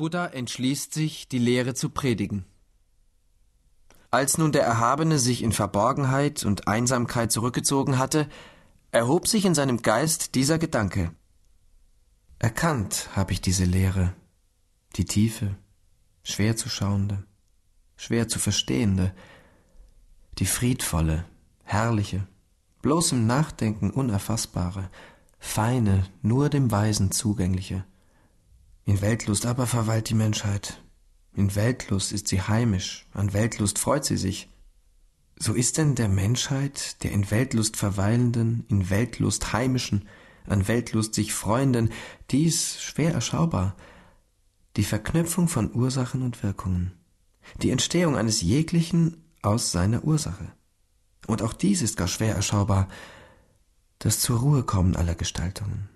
Buddha entschließt sich, die Lehre zu predigen. Als nun der Erhabene sich in Verborgenheit und Einsamkeit zurückgezogen hatte, erhob sich in seinem Geist dieser Gedanke. Erkannt habe ich diese Lehre, die tiefe, schwer zu schauende, schwer zu verstehende, die friedvolle, herrliche, bloß im Nachdenken unerfassbare, feine, nur dem Weisen zugängliche. In Weltlust aber verweilt die Menschheit. In Weltlust ist sie heimisch, an Weltlust freut sie sich. So ist denn der Menschheit, der in Weltlust verweilenden, in Weltlust heimischen, an Weltlust sich freuenden, dies schwer erschaubar. Die Verknüpfung von Ursachen und Wirkungen, die Entstehung eines jeglichen aus seiner Ursache. Und auch dies ist gar schwer erschaubar, das zur Ruhe kommen aller Gestaltungen,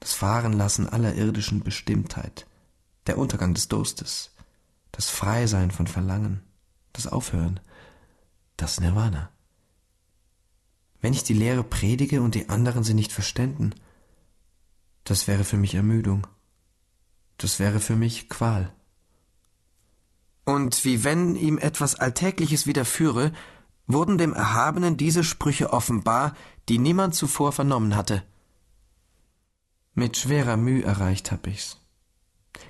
das Fahrenlassen aller irdischen Bestimmtheit, der Untergang des Durstes, das Freisein von Verlangen, das Aufhören, das Nirvana. Wenn ich die Lehre predige und die anderen sie nicht verständen, das wäre für mich Ermüdung, das wäre für mich Qual. Und wie wenn ihm etwas Alltägliches widerführe, wurden dem Erhabenen diese Sprüche offenbar, die niemand zuvor vernommen hatte. Mit schwerer Mühe erreicht hab ich's.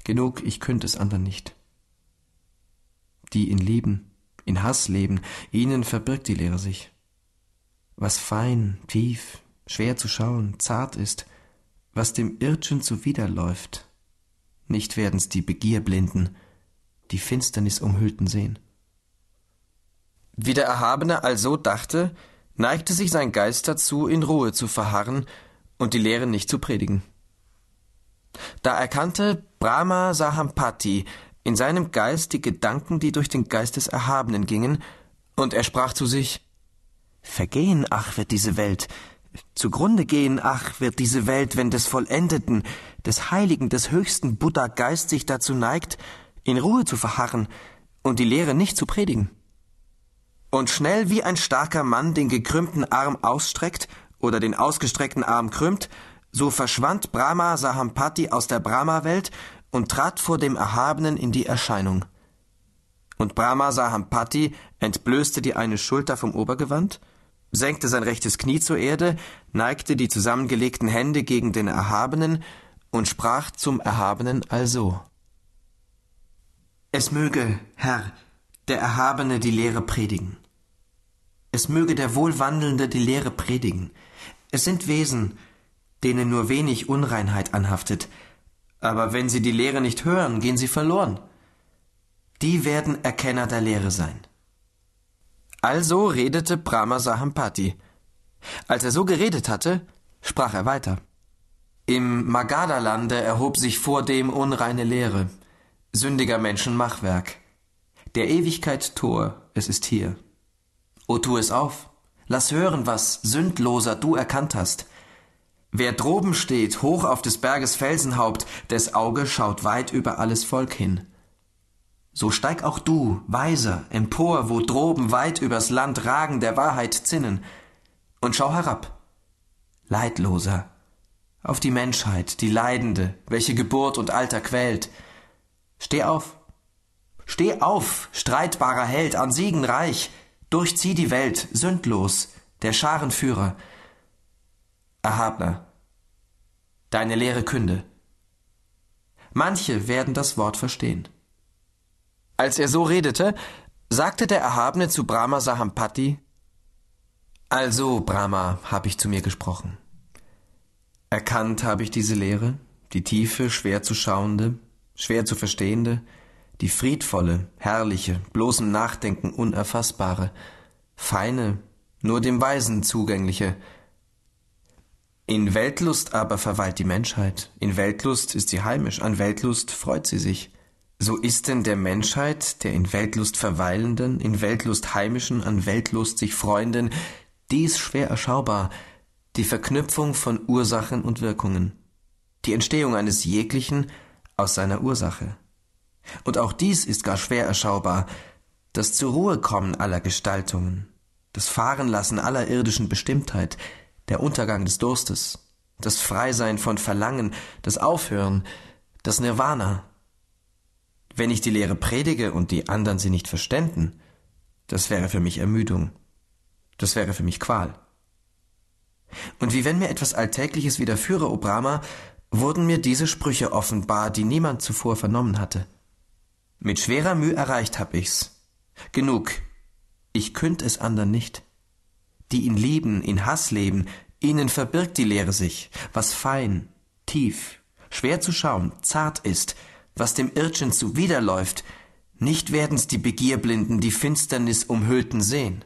Genug, ich könnt es andern nicht. Die in Lieben, in Hass leben, ihnen verbirgt die Lehre sich. Was fein, tief, schwer zu schauen, zart ist, was dem Irdschen zuwiderläuft, nicht werden's die Begierblinden, die Finsternis umhüllten sehen. Wie der Erhabene also dachte, neigte sich sein Geist dazu, in Ruhe zu verharren und die Lehre nicht zu predigen. Da erkannte Brahma Sahampati in seinem Geist die Gedanken, die durch den Geist des Erhabenen gingen, und er sprach zu sich Vergehen, ach, wird diese Welt, zugrunde gehen, ach, wird diese Welt, wenn des Vollendeten, des Heiligen, des höchsten Buddha Geist sich dazu neigt, in Ruhe zu verharren und die Lehre nicht zu predigen. Und schnell wie ein starker Mann den gekrümmten Arm ausstreckt oder den ausgestreckten Arm krümmt, so verschwand Brahma Sahampati aus der Brahma-Welt und trat vor dem Erhabenen in die Erscheinung. Und Brahma Sahampati entblößte die eine Schulter vom Obergewand, senkte sein rechtes Knie zur Erde, neigte die zusammengelegten Hände gegen den Erhabenen und sprach zum Erhabenen also. Es möge, Herr, der Erhabene die Lehre predigen. Es möge der Wohlwandelnde die Lehre predigen. Es sind Wesen, denen nur wenig Unreinheit anhaftet, aber wenn sie die Lehre nicht hören, gehen sie verloren. Die werden Erkenner der Lehre sein. Also redete Brahma Sahampati. Als er so geredet hatte, sprach er weiter. Im Magadha-Lande erhob sich vor dem unreine Lehre, sündiger Menschen Machwerk. Der Ewigkeit Tor, es ist hier. O tu es auf, lass hören, was, sündloser, du erkannt hast. Wer droben steht, hoch auf des Berges Felsenhaupt, des Auge schaut weit über alles Volk hin. So steig auch du, Weiser, empor, wo droben weit übers Land ragen der Wahrheit Zinnen, und schau herab, Leidloser, auf die Menschheit, die Leidende, welche Geburt und Alter quält. Steh auf, steh auf, streitbarer Held, an Siegen reich, durchzieh die Welt, sündlos, der Scharenführer, Erhabner, deine Lehre künde. Manche werden das Wort verstehen. Als er so redete, sagte der Erhabene zu Brahma Sahampati, Also, Brahma, hab ich zu mir gesprochen. Erkannt habe ich diese Lehre, die tiefe, schwer zu schauende, schwer zu verstehende, die friedvolle, herrliche, bloßem Nachdenken unerfassbare, feine, nur dem Weisen zugängliche, in Weltlust aber verweilt die Menschheit, in Weltlust ist sie heimisch, an Weltlust freut sie sich. So ist denn der Menschheit, der in Weltlust verweilenden, in Weltlust heimischen, an Weltlust sich freunden, dies schwer erschaubar, die Verknüpfung von Ursachen und Wirkungen, die Entstehung eines jeglichen aus seiner Ursache. Und auch dies ist gar schwer erschaubar, das zur Ruhe kommen aller Gestaltungen, das Fahrenlassen aller irdischen Bestimmtheit, der Untergang des Durstes, das Freisein von Verlangen, das Aufhören, das Nirvana. Wenn ich die Lehre predige und die anderen sie nicht verständen, das wäre für mich Ermüdung. Das wäre für mich Qual. Und wie wenn mir etwas Alltägliches widerführe, O Brahma, wurden mir diese Sprüche offenbar, die niemand zuvor vernommen hatte. Mit schwerer Mühe erreicht hab ich's. Genug. Ich künnt es andern nicht. Die ihn lieben, in Hass leben, ihnen verbirgt die Lehre sich, was fein, tief, schwer zu schauen, zart ist, was dem Irrchen zuwiderläuft, nicht werden's die Begierblinden, die Finsternis umhüllten sehen.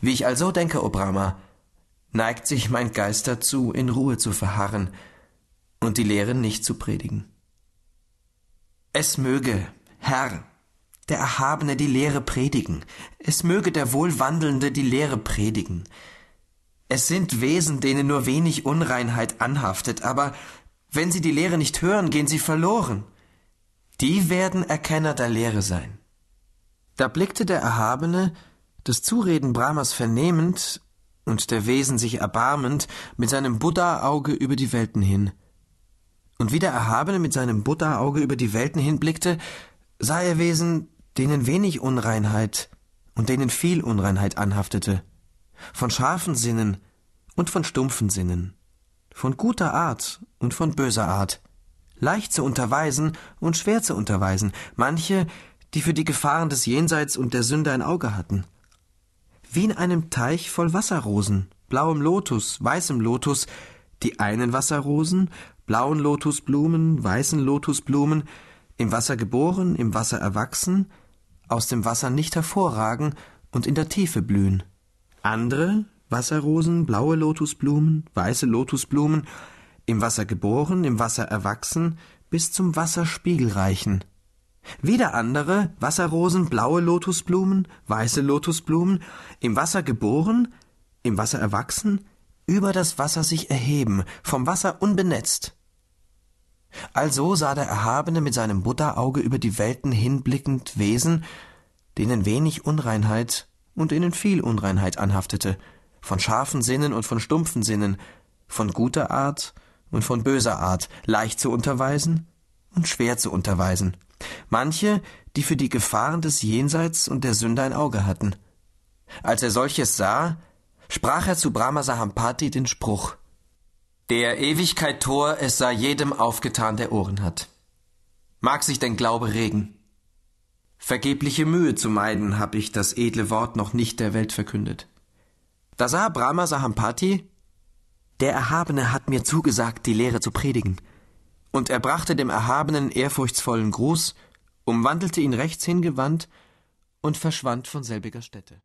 Wie ich also denke, O Brahma, neigt sich mein Geist dazu, in Ruhe zu verharren und die Lehre nicht zu predigen. Es möge, Herr, der Erhabene die Lehre predigen, es möge der Wohlwandelnde die Lehre predigen. Es sind Wesen, denen nur wenig Unreinheit anhaftet, aber wenn sie die Lehre nicht hören, gehen sie verloren. Die werden Erkenner der Lehre sein. Da blickte der Erhabene, das Zureden Brahmas vernehmend und der Wesen sich erbarmend, mit seinem Buddha-Auge über die Welten hin. Und wie der Erhabene mit seinem Buddha-Auge über die Welten hinblickte, sah er Wesen, denen wenig Unreinheit und denen viel Unreinheit anhaftete, von scharfen Sinnen und von stumpfen Sinnen, von guter Art und von böser Art, leicht zu unterweisen und schwer zu unterweisen, manche, die für die Gefahren des Jenseits und der Sünde ein Auge hatten, wie in einem Teich voll Wasserrosen, blauem Lotus, weißem Lotus, die einen Wasserrosen, blauen Lotusblumen, weißen Lotusblumen, im Wasser geboren, im Wasser erwachsen, aus dem Wasser nicht hervorragen und in der Tiefe blühen. Andere Wasserrosen, blaue Lotusblumen, weiße Lotusblumen, im Wasser geboren, im Wasser erwachsen, bis zum Wasserspiegel reichen. Wieder andere Wasserrosen, blaue Lotusblumen, weiße Lotusblumen, im Wasser geboren, im Wasser erwachsen, über das Wasser sich erheben, vom Wasser unbenetzt. Also sah der Erhabene mit seinem Buddha-Auge über die Welten hinblickend Wesen, denen wenig Unreinheit und denen viel Unreinheit anhaftete, von scharfen Sinnen und von stumpfen Sinnen, von guter Art und von böser Art, leicht zu unterweisen und schwer zu unterweisen, manche, die für die Gefahren des Jenseits und der Sünde ein Auge hatten. Als er solches sah, sprach er zu Brahma Sahampati den Spruch Der Ewigkeit Tor, es sei jedem aufgetan, der Ohren hat. Mag sich dein Glaube regen. Vergebliche Mühe zu meiden, hab ich das edle Wort noch nicht der Welt verkündet. Da sah Brahma Sahampati, der Erhabene hat mir zugesagt, die Lehre zu predigen. Und er brachte dem Erhabenen ehrfurchtsvollen Gruß, umwandelte ihn rechts hingewandt und verschwand von selbiger Stätte.